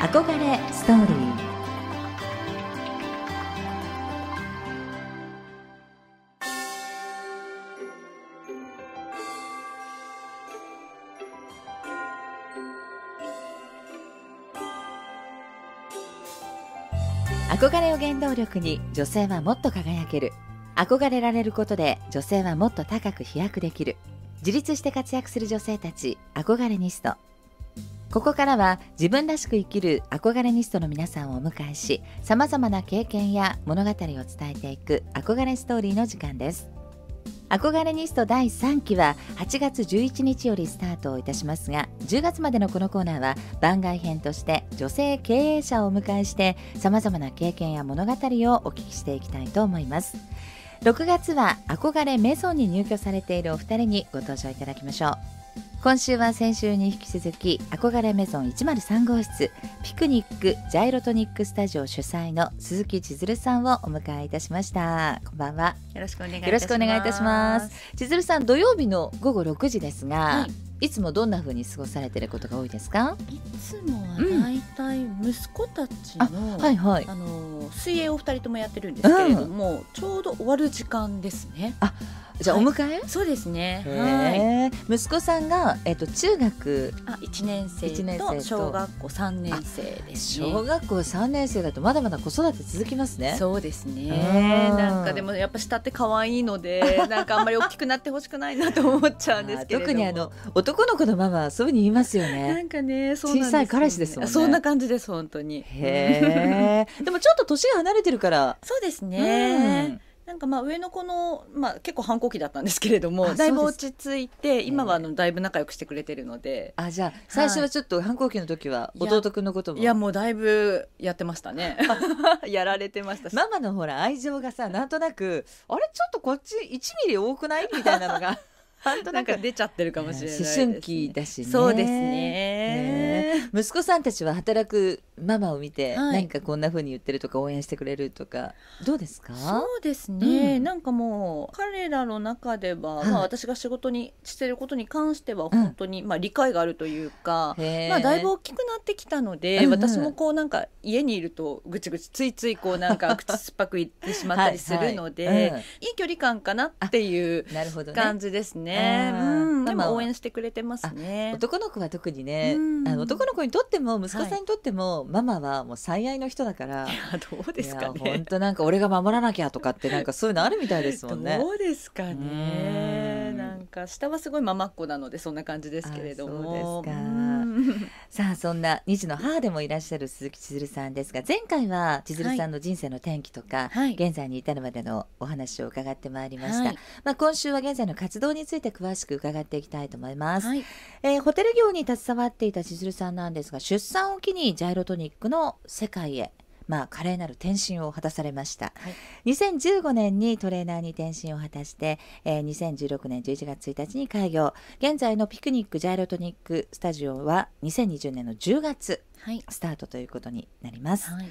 憧れストーリー。憧れを原動力に女性はもっと輝ける。憧れられることで女性はもっと高く飛躍できる。自立して活躍する女性たち憧れニスト。ここからは自分らしく生きる憧れニストの皆さんをお迎えしさまざまな経験や物語を伝えていく憧れストーリーの時間です。憧れニスト第3期は8月11日よりスタートをいたしますが10月までのこのコーナーは番外編として女性経営者をお迎えしてさまざまな経験や物語をお聞きしていきたいと思います。6月は憧れメゾンに入居されているお二人にご登場いただきましょう。今週は先週に引き続き憧れメゾン103号室ピクニックジャイロトニックスタジオ主催の鈴木千鶴さんをお迎えいたしました。こんばんは。よろしくお願いいよろしくお願いいたします。千鶴さん土曜日の午後6時ですが、はい。いつもどんな風に過ごされてることが多いですか？いつもはだいたい息子たちの、うん、はいはい、あの水泳を二人ともやってるんですけれども、うん、ちょうど終わる時間ですね。あ、じゃあお迎え、そうですね。はい。息子さんがえっと中学あ一年生と小学校三年生です、ね、小学校三年生だとまだまだ子育て続きますね。そうですね。なんかでもやっぱ下って可愛いので なんかあんまり大きくなってほしくないなと思っちゃうんですけど特にあの男の子のママはそういうふうに言いますよね。なんかね、小さい彼氏ですもんね。そんな感じです本当に。へえ。でもちょっと年が離れてるから。そうですね。うんなんかまあ上の子の、まあ、結構反抗期だったんですけれどもだいぶ落ち着いて今はあのだいぶ仲良くしてくれてるので。あじゃあ最初はちょっと反抗期の時は弟君のことも？い。やもうだいぶやってましたね。やられてましたママのほら愛情がさなんとなくあれ？ちょっとこっち1ミリ多くない？みたいなのがなんか出ちゃってるかもしれない、ね、思春期だしね。そうですね、ね、息子さんたちは働くママを見て、はい、何かこんなふうに言ってるとか応援してくれるとかどうですか？そうですね、うん、なんかもう彼らの中では、はい、まあ、私が仕事にしてることに関しては本当に、うん、まあ、理解があるというか、まあ、だいぶ大きくなってきたので、うんうん、私もこうなんか家にいるとぐちぐちついついこうなんか口酸っぱく言ってしまったりするのではい、いい。距離感かなっていう感じですね。ね。うん、でも応援してくれてますね。男の子は特にね、あの男の子にとっても息子さんにとっても、ママはもう最愛の人だから。いやどうですかね。本当なんか俺が守らなきゃとかってなんかそういうのあるみたいですもんね。どうですかね。なんか下はすごいママっ子なのでそんな感じですけれども。そうですか。さあそんな二児の母でもいらっしゃる鈴木千鶴さんですが前回は千鶴さんの人生の転機とか、はい、現在に至るまでのお話を伺ってまいりました、はい、まあ、今週は現在の活動について詳しく伺っていきたいと思います、はい、えー、ホテル業に携わっていた千鶴さんなんですが出産を機にジャイロトニックの世界へまあ、華麗なる転身を果たされました、はい、2015年にトレーナーに転身を果たして、えー、2016年11月1日に開業。現在のピクニックジャイロトニックスタジオは2020年の10月スタートということになります、はい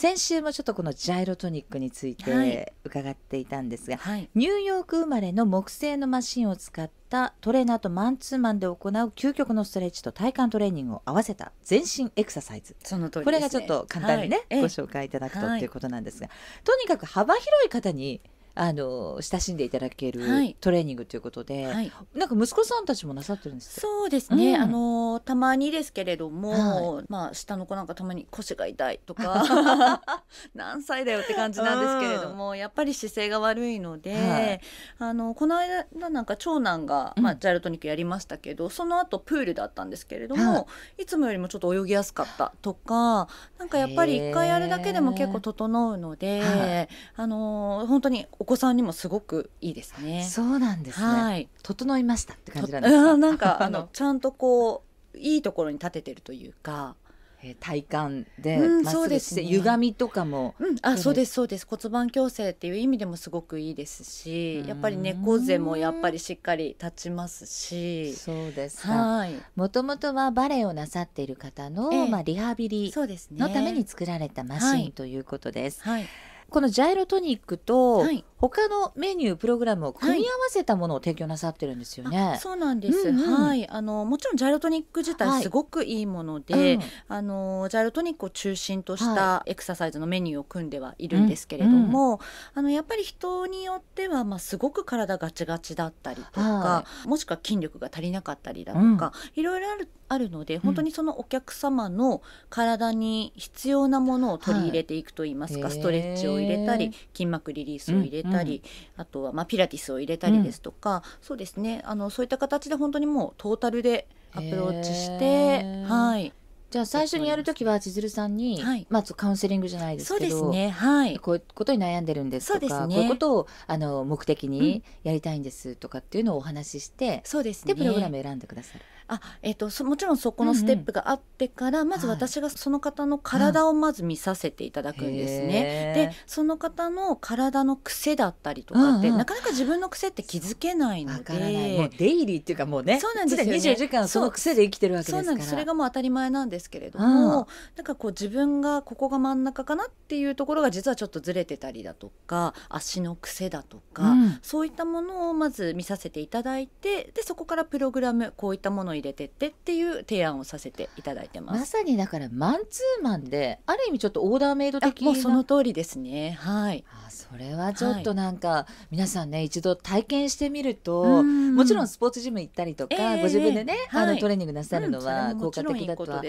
先週もちょっとこのジャイロトニックについて伺っていたんですが、はい、ニューヨーク生まれの木製のマシンを使ったトレーナーとマンツーマンで行う究極のストレッチと体幹トレーニングを合わせた全身エクササイズ。その通り、ね、これがちょっと簡単にね、はい、ご紹介いただくと、ということなんですがとにかく幅広い方にあの親しんでいただけるトレーニングということで、はい、なんか息子さんたちもなさってるんですそうですね、うん、あのたまにですけれども、はい、まあ下の子なんかたまに腰が痛いとか 何歳だよって感じなんですけれども、うん、やっぱり姿勢が悪いので、はい、あのこの間なんか長男が、まあ、ジャイロトニックやりましたけど、うん、その後プールだったんですけれども、い、つもよりもちょっと泳ぎやすかったとかなんかやっぱり一回やるだけでも結構整うので、あの本当にお子さんにもすごくいいですね。そうなんですね。はい、整いましたって感じなんですか？なんかあのちゃんとこういいところに立ててるというか。えー、体幹で、うん、そうですね、歪みとかも、うん、あそうですそうです。骨盤矯正っていう意味でもすごくいいですしやっぱり猫背もやっぱりしっかり立ちますし。そうですか。もともとはバレエをなさっている方の、えー、まあ、リハビリのために作られたマシンということです。はい、はいこのジャイロトニックとはい。他のメニュープログラムを組み合わせたものを提供なさってるんですよね。そうなんです、うんうん。はい。あのもちろんジャイロトニック自はい。体すごくいいもので、うん。あのジャイロトニックを中心としはたエクササイズのメニューを組んではいるんですけれども、あのやっぱり人によっては、まあ、すごく体ガチガチだったりとか、はもしくは筋力が足りなかったりだとか、いろいろあるあるので本当にそのお客様の体に必要なものを取り入れていくといいますか、はいストレッチを入れたへり筋膜リリースを入れたり、あとはまあピラティスを入れたりですとか、そうですね。あのそういった形で本当にもうトータルでアプローチしてはいじゃあ最初にやるときは千鶴さんに、はい。まずカウンセリングじゃないですそうけどですね。はい。こういうことに悩んでるんですとかそうですね。こういうことをあの目的にやりたいんですとかっていうのをお話しして、そうですね。でプログラム選んでくださる。あ、えっとそもちろんそこのステップがあってから、まずはい私がその方の体をまず見させていただくんですね。へー。でその方の体の癖だったりとかって、うんうん。なかなか自分の癖って気づけないのわでからない。もうデイリーっていうかもうねそうなんですよね。常に24時間その癖で生きてるわけですから。そうなんです。それがもう当たり前なんですけれども、うんなんかこう自分がここが真ん中かなっていうところが実はちょっとずれてたりだとか足の癖だとか、うんそういったものをまず見させていただいてでそこからプログラムこういったものを入れてってっていう提案をさせていただいてま。ますさにだからマンツーマンである意味ちょっとオーダーメイドあ的なもうその通りですね。はい。あそれはちょっとなんか、皆さんね一度体験してみると、うんもちろんスポーツジム行ったりとか、ええご自分でね、あのはいトレーニングなさるのは効果的だとは。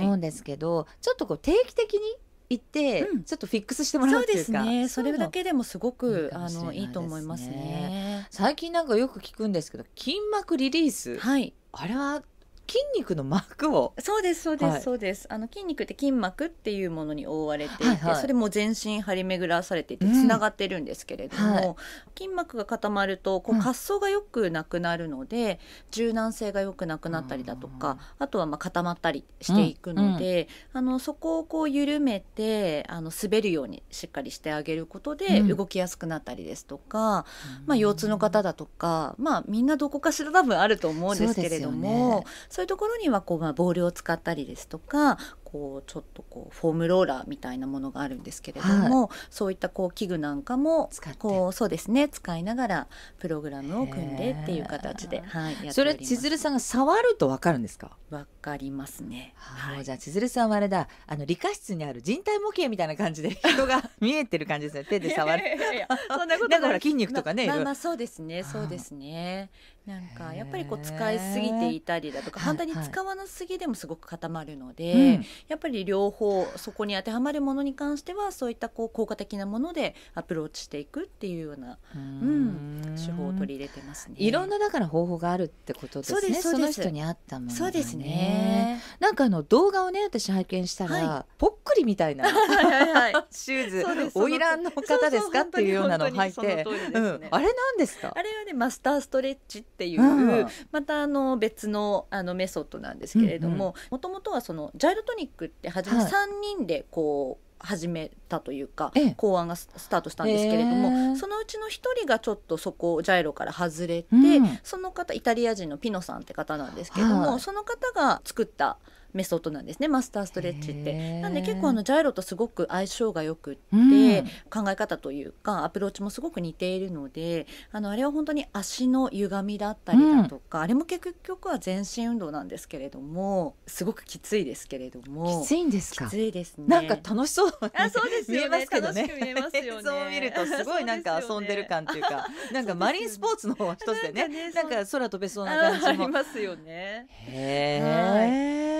思うんですけど、ちょっとこう定期的に行って、うんちょっとフィックスしてもらそううっていうかですね。それだけでもすごいいくかもあのいいと思いますね。最近なんかよく聞くんですけど筋膜リリース、はい。あれは筋肉の膜をそうですそうです、はい。そうです。あの筋肉って筋膜っていうものに覆われていて、はいはい。それも全身張り巡らされていてうん。つながってるんですけれども、はい。筋膜が固まるとこううん。滑走がよくなくなるので、柔軟性がよくなくなったりだとかあとはまあ固まったりしていくので、あのそこをこう緩めてあの滑るようにしっかりしてあげることでうん。動きやすくなったりですとか、まあ、腰痛の方だとか、まあ、みんなどこかしら多分あると思うんですけれどもねそういうところにはこう、まあ、ボールを使ったりですとかこうちょっとこうフォームローラーみたいなものがあるんですけれども、そういったこう器具なんかもこうそうですね使いながらプログラムを組んでっていう形で、はい、それ千鶴さんが触るとわかるんですか？わかりますね。はい。じゃあ千鶴さんはあれだ。あの理科室にある人体模型みたいな感じで 人が見えてる感じですね。手で触る。いやいやいやそんなことなんかほら筋肉とかねまあまあそうですねそうですね。なんかやっぱりこう使いすぎていたりだとかはい。反対に使わなすぎでもすごく固まるので、うんやっぱり両方そこに当てはまるものに関してはそういったこう効果的なものでアプローチしていくっていうようなううん手法を取り入れてますね。いろんなだから方法があるってことですね。その人に合ったものがそうですね。なんかあの動画をね私拝見したら、はぽっくりみたいなはいはいはい。シューズそうです花魁の方ですか？っていうようなのを履いて。ね。うん。あれなんですか？あれはねマスターストレッチっていう、うんまたあの別のあのメソッドなんですけれどももともとはそのジャイロトニックって初めはい。3人でこう始めたというか、ええ。考案がススタートしたんですけれども、へー。そのうちの1人がちょっとそこジャイロから外れて、うん。その方イタリア人のピノさんって方なんですけれども、はい。その方が作ったメソッドなんですねマスターストレッチって。なんで結構あのジャイロとすごく相性がよくって、うん。考え方というかアプローチもすごく似ているのであのあれは本当に足の歪みだったりだとか、あれも結局は全身運動なんですけれどもすごくきついですけれども。きついんですか？きついですね。なんか楽しそうにあそうですよね。見えますけどね。見えます 見るとすごいなんか遊んでる感っていうかなんかマリンスポーツの一つでね。なんかね。なんか空飛べそうなああり感じも。ますよね。へ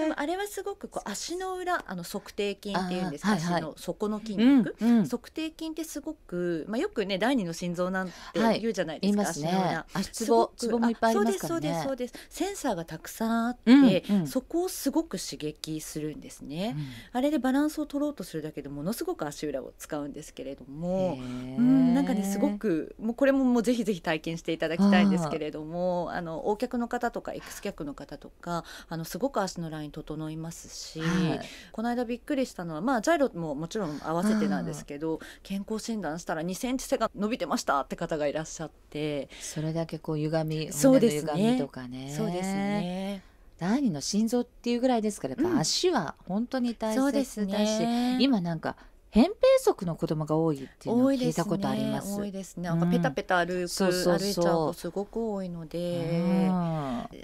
えあれはすごくこう足の裏あの足底筋っていうんですか、はいはい。足の底の筋うん肉、うん。足底筋ってすごく、まあ、よくね第二の心臓なんてはい。言うじゃないですか、言いますね。足の裏。足つぼつぼもいっぱいありますからそうですねそうですそうです。センサーがたくさんあって、うんうん。そこをすごく刺激するんですね、あれでバランスを取ろうとするだけでものすごく足裏を使うんですけれども、うん、なんかねすごくもうこれももうぜひぜひ体験していただきたいんですけれどもあのお客の方とかエクス客の方とかあのすごく足のライン整いますし、はい。この間びっくりしたのはまあジャイロももちろん合わせてなんですけど健康診断したら2センチ背が伸びてましたって方がいらっしゃって。それだけこう歪みそう骨のですね。歪みとかね。そうですね。第二の心臓っていうぐらいですからやっうん。ぱ足は本当に大切だし、ね。今なんか扁平足の子供が多いっていうのを聞いたことあります。多いですね。なんかペタペタ歩く、そうそうそう。歩いちゃう子すごく多いので、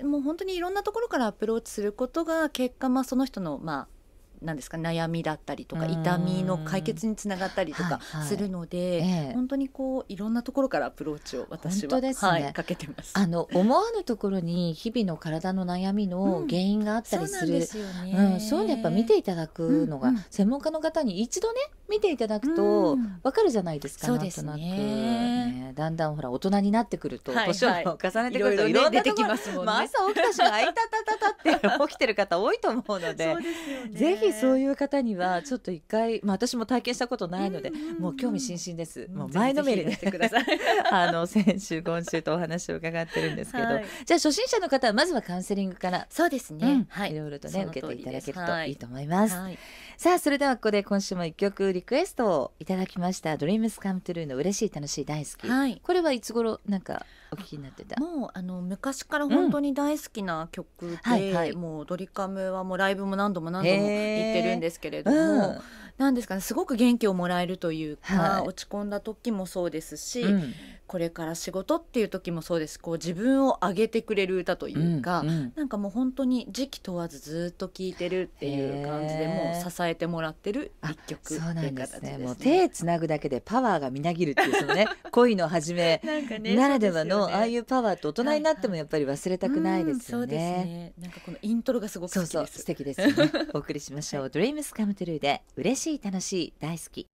もう本当にいろんなところからアプローチすることが結果まあその人のまあなんですか悩みだったりとかうん。痛みの解決につながったりとかはいはい。するので、ええ。本当にこういろんなところからアプローチを私は、ね。はい、かけてます。あの思わぬところに日々の体の悩みの原因があったりする、そうなんですよね。うん。そういうのやっぱ見ていただくのが、うんうん。専門家の方に一度ね見ていただくとうん。わかるじゃないですか、そうですね。なんとなく、ねだんだんほら大人になってくると、はい年をはい重ねてくるといろいろ出てきところますもんね。まあ朝起きた瞬間あいたたたたって 起きてる方多いと思うのでそうですよね。ぜひそうういう方にはちょっと一回、まあ、私も体験したことないので、もう興味津々です、ん。もう前のめりで。してください。あの先週今週とお話を伺ってるんですけど、はい。じゃあ初心者の方はまずはカウンセリングから、そうですね。うん。はい。いろいろとね受けていただけるはい。といいと思います。はい。さあそれではここで今週も一曲リクエストをいただきました「Dreams Come True」の嬉しい楽しい大好き、はい。これはいつ頃なんかお聞きになってた？もうあの昔から本当に大好きな曲で、はいはい。もうドリカムはもうライブも何度も何度も行ってるんですけれども、うん。なんですかねすごく元気をもらえるというか、はい。落ち込んだ時もそうですし、うんこれから仕事っていう時もそうですこう自分を上げてくれる歌というか、うんうんなんかもう本当に時期問わずずっと聴いてるっていう感じでもう支えてもらってる一曲そうってないですうん形ですね。ねもう手つなぐだけでパワーがみなぎるっていうそのね恋の始め ならではのああいううパワーと大人になってもやっぱり忘れたくないですようんそうですね。ね。なんかこのイントロがすごくそうそう。素敵ですよね。お送りしましょう。Dreams Come True で嬉しい楽しい大好き。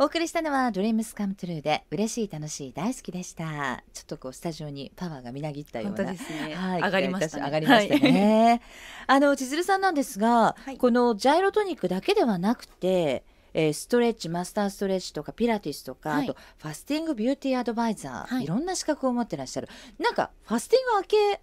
お送りしたのは Dreams Come True で嬉しい楽しい大好きでした。ちょっとこうスタジオにパワーがみなぎったよう本当なですね。はい、上がりましたね。上がりましたね。あの千鶴さんなんですが、はいこのジャイロトニックだけではなくて、えーストレッチマスターストレッチとかピラティスとか、はいあとファスティングビューティーアドバイザー、はいい、ろんな資格を持ってらっしゃる。なんかファスティング明けあ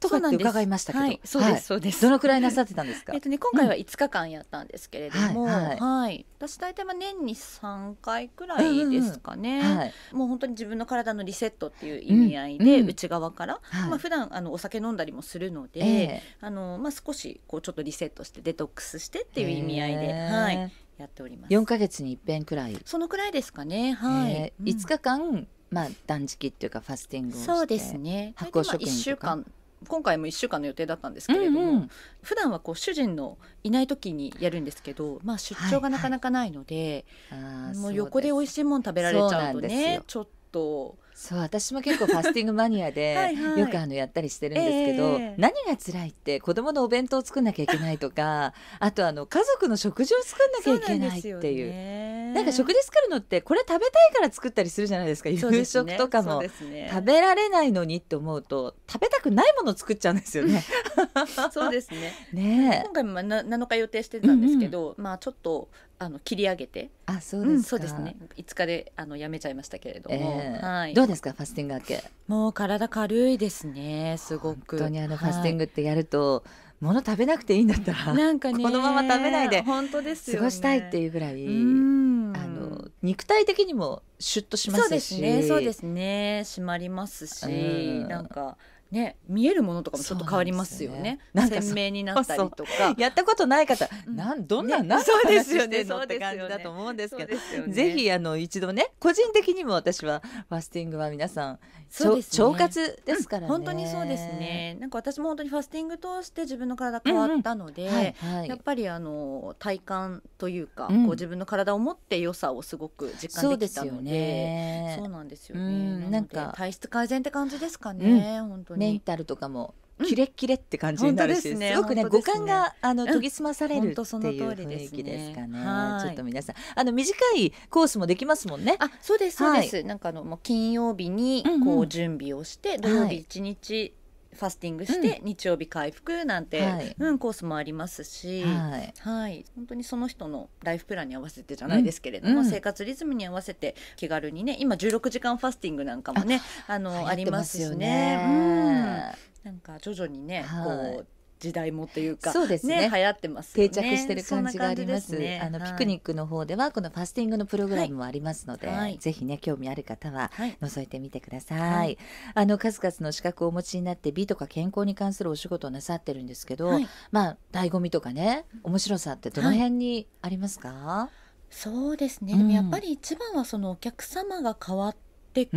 とかって伺いましたけど。はい、そうです、はい。そうです。どのくらいなさってたんですか？えっとね、今回は5日間やったんですけれども、はいはい。はい。私大体まあ年に3回くらいですかね、はい。もう本当に自分の体のリセットっていう意味合いで、内側から、はい。まあ普段あのお酒飲んだりもするので、ええ。あのまあ、少しこうちょっとリセットしてデトックスしてっていう意味合いで、はい、やっております。四ヶ月に一遍くらい。そのくらいですかね、はい。えー五日間まあ断食っていうかファスティングをして。そうですね。発酵食品とか。一週間今回も1週間の予定だったんですけれども、うんうん。普段はこう主人のいない時にやるんですけど、まあ、出張がなかなかないので、あーもう横で美味い。しいもの食べられちゃうとねよ。ちょっとそう私も結構ファスティングマニアで はいはい。よくあのやったりしてるんですけど、ええ。何が辛いって子供のお弁当を作んなきゃいけないとかあとあの家族の食事を作んなきゃいけないっていう。ね。なんか食事作るのってこれ食べたいから作ったりするじゃないですか。ね。食とかも、ね。食べられないのにって思うと食べたくないものを作っちゃうんですよね。そうですね。ねえ。今回もまあな7日予定してたんですけど、まあちょっとあの切り上げて。あそううんですか、そうですね。5日であのやめちゃいましたけれども、ええ。はい、どうですかファスティング明け？もう体軽いですねすごく。本当にあのファスティンググってやると、物食べなくていいんだったらなんかねこのまま食べないで本当ですよ、ね、過ごしたいっていうぐらい、うん。あの肉体的にもシュッとしますし。そうですねそうですね。締まりますし、うん。なんかね見えるものとかもちょっと変わりますよね。なんか鮮明になったりとか。やったことない方、うん。なんどんな、ね。そうで話すよね。ってそうですよね。感じだと思うんですけど。ぜひあの一度ね個人的にも私はファスティングは皆さんそうですね。腸活ですからね、本当にそうですね。なんか私も本当にファスティング通して自分の体変わったので、やっぱりあの体感というか、うん。こう自分の体を持って良さをすごく実感できたのでね。そうなんですよね。うんなのでなんか。体質改善って感じですかね。本当に。メンタルとかもうん。キレッキレって感じになるし、本当ですねすごくねね。五感があのん研ぎ澄まされるっていう雰囲気ですかね。はい。ちょっと皆さんあの短いコースもできますもんね。あ、そうですそうです。なんかあのもう金曜日にうんうん。こう準備をして、土曜日一日ファスティングして、日曜日回復なんて、はい。うんコースもありますし。はい。はい、本当にその人のライフプランに合わせてじゃないですけれども、うん。生活リズムに合わせて気軽にね今16時間ファスティングなんかもねあのありますしね。うん。なんか徐々にね、はい。こう時代もっていうかそうですね。流行ってますよ定ね着してる感じがあります。ね。あのはい。ピクニックの方ではこのファスティングのプログラムもありますので、はい。はいぜひね興味ある方ははい。覗いてみてください。はい。あの数々の資格をお持ちになって美とか健康に関するお仕事をなさってるんですけど、はい。まあ醍醐味とかね面白さってどの辺にありますか？そうですね、うん。やっぱり一番はそのお客様が変わっていく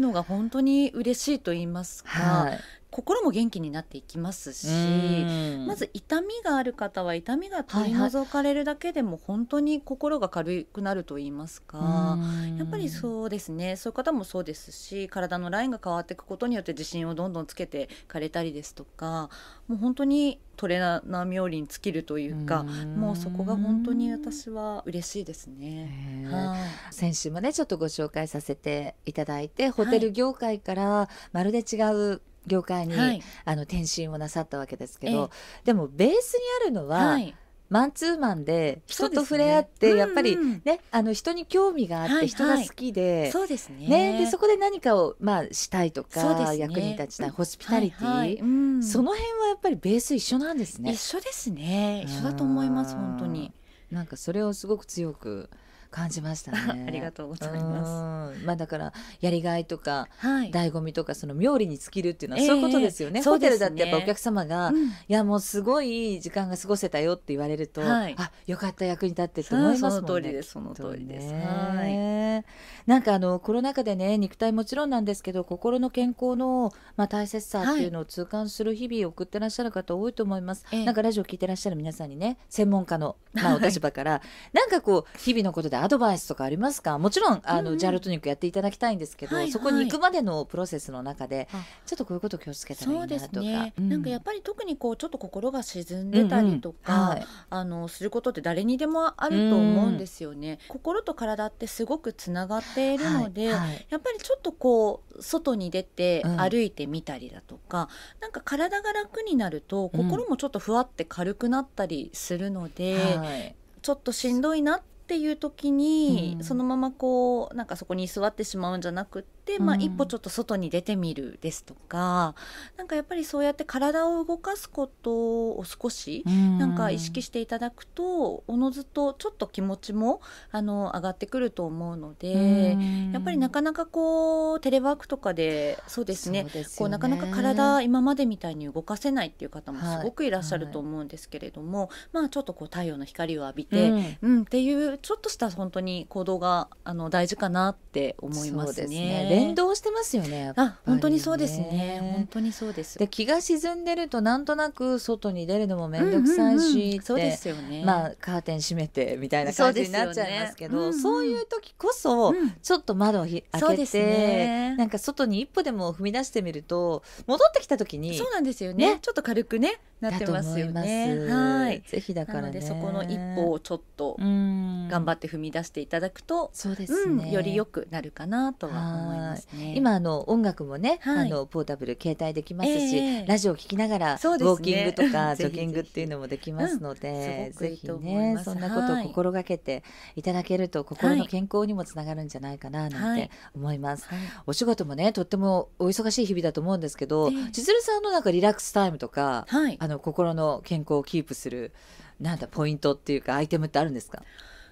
のが本当に嬉しいと言いますか、はい心も元気になっていきますし、うん。まず痛みがある方は痛みが取り除かれるだけでも本当に心が軽くなると言いますか。やっぱりそうですね。そういう方もそうですし体のラインが変わっていくことによって自信をどんどんつけてかれたりですとかもう本当にトレーナー冥利に尽きるというかうん。もうそこが本当に私は嬉しいですね。はい。先週もねちょっとご紹介させていただいてホテル業界からまるで違う業界に、はい。あの転身をなさったわけですけどええ。でもベースにあるのは、はい。マンツーマンで人と触れ合って、うんやっぱりうんねあの人に興味があって、はい人が好きで。そうですね。ね、でそこで何かを、まあ、したいとか、ね。役に立ちたいホスピタリティ、はいはい。うん。その辺はやっぱりベース一緒なんですね。一。緒ですね。一緒だと思います本当に。なんかそれをすごく強く感じましたね。ありがとうございます。す。まあだからやりがいとかはい。醍醐味とかその妙利に尽きるっていうのはええ。そういうことですよね。ホテルだってやっぱお客様が、うん。いやもうすごいいい時間が過ごせたよって言われると、はい。あよかった役に立ってって思いますもんね。その通りですその通りです。きっとはい。ねなんかあのコロナ禍でね肉体もちろんなんですけど心の健康の、まあ、大切さっていうのを痛感する日々を送ってらっしゃる方多いと思います、ええ。なんかラジオ聞いてらっしゃる皆さんにね専門家の、まあ、おはい。立場から、なんかこう日々のことでアドバイスとかありますか？もちろんあの、うんうん。ジャルトニックやっていただきたいんですけど、はいはい。そこに行くまでのプロセスの中であちょっとこういうことを気をつけたらいいそうでなとかすね、うん。なんかやっぱり特にこうちょっと心が沈んでたりとか、うんうん。はい。あのすることって誰にでもあると思うんですよね、心と体ってすごくつながっているので、はい。はい。やっぱりちょっとこう外に出てうん。歩いてみたりだとか、なんか体が楽になるとうん。心もちょっとふわって軽くなったりするので、はい。ちょっとしんどいなっていう時に、うん。そのままこうなんかそこに居座ってしまうんじゃなくって、まあ、うん一歩ちょっと外に出てみるですとかなんかやっぱりそうやって体を動かすことを少しなんか意識していただくとおのずとちょっと気持ちもあの上がってくると思うので。やっぱりなかなかこうテレワークとかでそうですねね。こうなかなか体今までみたいに動かせないっていう方もはい。すごくいらっしゃると思うんですけれども、まあちょっとこう太陽の光を浴びて、うん。うんっていうちょっとした本当に行動があの大事かなって思いますね。連動してますよねあ本当にそうですね。本当にそうです。で気が沈んでるとなんとなく外に出るのも面倒くさいしそうですよね。まあカーテン閉めてみたいな感じになっちゃいますけどそう,、いう時こそ、うん。ちょっと窓をひ開けそうですて、ね。なんか外に一歩でも踏み出してみると戻ってきた時にそうなんですよね。ね。ちょっと軽くねなってますよね。はい。ぜひだからね。そこの一歩をちょっとうん。頑張って踏み出していただくと、そうですうんね、より良くなるかなとは思いますね。今あの音楽もね、はい。あのポータブル携帯できますし、ええ。ラジオを聞きながら、ね。ウォーキングとかジョギングっていうのもできますので、ぜひねそんなことをはい。心がけていただけると心の健康にもつながるんじゃないかななんてはい。思います。はい。お仕事もねとってもお忙しい日々だと思うんですけど、ええ。千鶴さんのなんかリラックスタイムとか、はい。あの心の健康をキープするなんだポイントっていうかアイテムってあるんですか？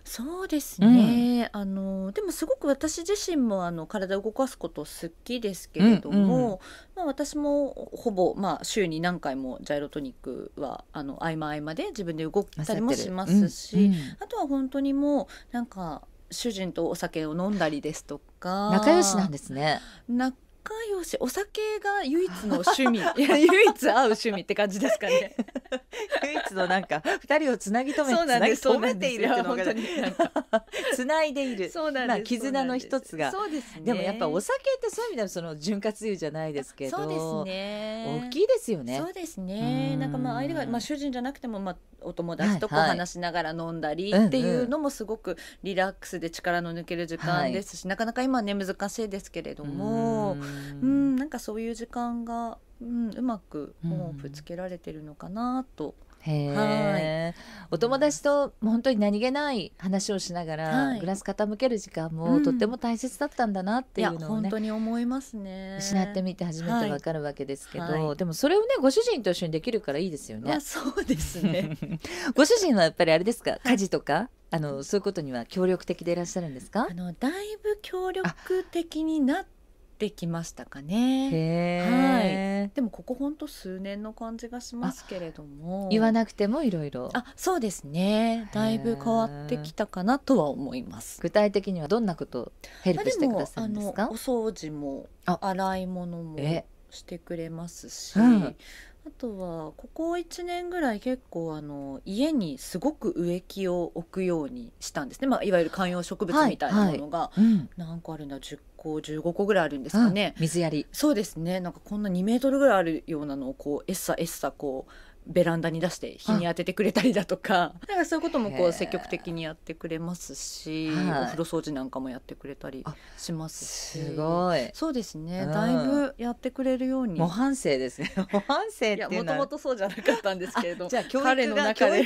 そうですね、あのでもすごく私自身もあの体を動かすこと好きですけれども、うんうん。まあ、私もほぼ、まあ、週に何回もジャイロトニックはあの合間合間で自分で動ったりもしますし、うんうん。あとは本当にもうなんか主人とお酒を飲んだりですとか仲良しなんですね。仲良しお酒が唯一の趣味。いや唯一合う趣味って感じですかね唯一のなんか二人をつなぎ止めそうなんですつなぎ止めているってのが つないでいる。そうなんです、まあ絆の一つが。そうですね。でもやっぱお酒ってそういう意味ではその潤滑油じゃないですけど、そうですね。大きいですよね。そ。うですね。うん。なんかまあ相手が、まあ、主人じゃなくても、まあ、お友達とこう話しながら飲んだりっていうのもすごくリラックスで力の抜ける時間ですし、なかなか今ね難しいですけれども。ううんんなんかそういう時間が、うん、うまくオンオフつけられてるのかなと、へえ、お友達と本当に何気ない話をしながら、はい。グラス傾ける時間もうん。とっても大切だったんだなっていうのをね本当に思いますね。失ってみて初めてわかるわけですけど、はい。はいでもそれをねご主人と一緒にできるからいいですよね。まあ。そうですね。ご主人はやっぱりあれですか？家事とか？あのそういうことには協力的でいらっしゃるんですか？あのだいぶ協力的になってきましたかね。へえ、でもここほんと数年の感じがしますけれども。言わなくてもいろいろあそうですね。だいぶ変わってきたかなとは思います。具体的にはどんなことをヘルプしてくださるんですかお掃除もあ。洗い物もえ？してくれますし、うんあとはここ1年ぐらい結構あの家にすごく植木を置くようにしたんですね、まあ、いわゆる観葉植物みたいなものが、うん。何個あるんだ10個15個ぐらいあるんですかね。うん水やり。そうですね。なんかこんな2メートルぐらいあるようなのをこうエッサエッサこうベランダに出して日に当ててくれたりだとか。なんかそういうこともこう積極的にやってくれますし、はい。お風呂掃除なんかもやってくれたりあしますし。すごい。そうですね、うん。だいぶやってくれるように。模範生ですね。模範生ってもともとそうじゃなかったんですけれど 彼の中で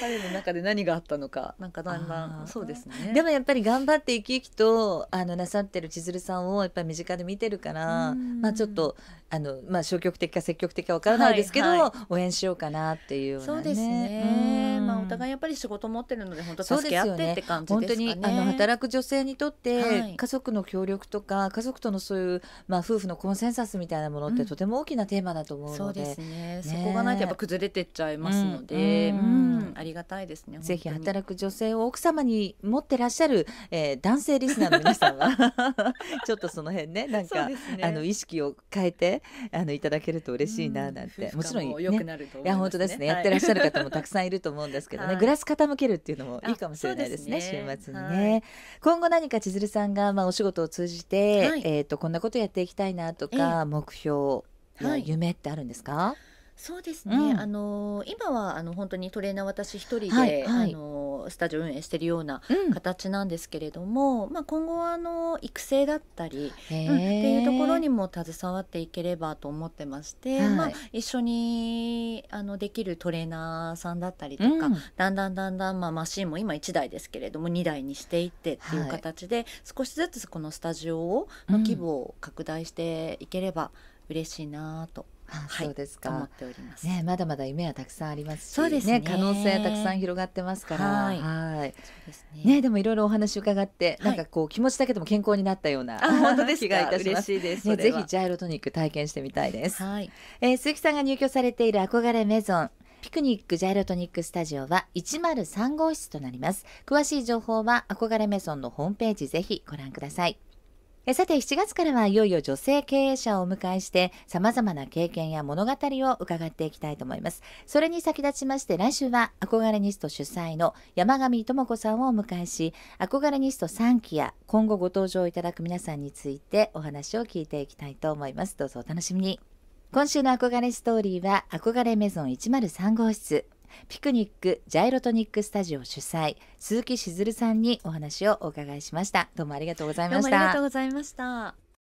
彼の中で何があったのか。なんかだんだんそうですね。でもやっぱり頑張って生き生きとあのなさってる千鶴さんをやっぱり身近で見てるからうん。まあちょっとあのまあ消極的か積極的かわからないですけど、はいは応援しようかなっていうね。そうですね、うん。まあお互いやっぱり仕事持ってるので本当助け合ってって感じ本当ですかね。にあの働く女性にとって、はい。家族の協力とか家族とのそういう、まあ、夫婦のコンセンサスみたいなものってうん。とても大きなテーマだと思うので、そうですね。ね。そこがないとやっぱ崩れてっちゃいますので、ううん。んありがたいですねぜひ働く女性を奥様に持ってらっしゃる、えー男性リスナーの皆さんは ちょっとその辺ねなんか、あの意識を変えてあのいただけると嬉しいななんて、うんもちろん夫婦間も良くね。なると思いや本当ですね、やってらっしゃる方もたくさんいると思うんですけどね、はい。グラス傾けるっていうのもいいかもしれないですね週末にね、今後何か千鶴さんが、まあ、お仕事を通じて、はい。えー、とこんなことやっていきたいなとか、目標やはい。夢ってあるんですか、そうですね、うん。あの今はあの本当にトレーナー私一人で、あのスタジオ運営しているようなうん。形なんですけれども、まあ、今後はあの育成だったり、うんっていうところにも携わっていければと思ってまして、はい。まあ、一緒にあのできるトレーナーさんだったりとか、うん。だんだんだんだん、まあ、マシンも今1台ですけれども2台にしていってっていう形で、少しずつこのスタジオをの規模を拡大していければ嬉しいなとあはいそうですか思っ。ております。ね、まだまだ夢はたくさんありますし、そうですね可能性はたくさん広がってますから、はいはいそうですね、でもいろいろお話伺って、はいなんかこう気持ちだけでも健康になったようなあ本当です気がいかたします。嬉しいです。ね、それはぜひジャイロトニック体験してみたいです。はい。えー鈴木さんが入居されている憧れメゾンピクニックジャイロトニックスタジオは103号室となります詳しい情報は憧れメゾンのホームページぜひご覧くださいえさて7月からはいよいよ女性経営者をお迎えして様々な経験や物語を伺っていきたいと思います。それに先立ちまして来週は憧れニスト主催の山上智子さんをお迎えし憧れニスト3期や今後ご登場いただく皆さんについてお話を聞いていきたいと思います。どうぞお楽しみに。今週の憧れストーリーは憧れメゾン103号室。ピクニックジャイロトニックスタジオ主催鈴木しずるさんにお話をお伺いしましたどうもありがとうございどうもあましたりがとうございました。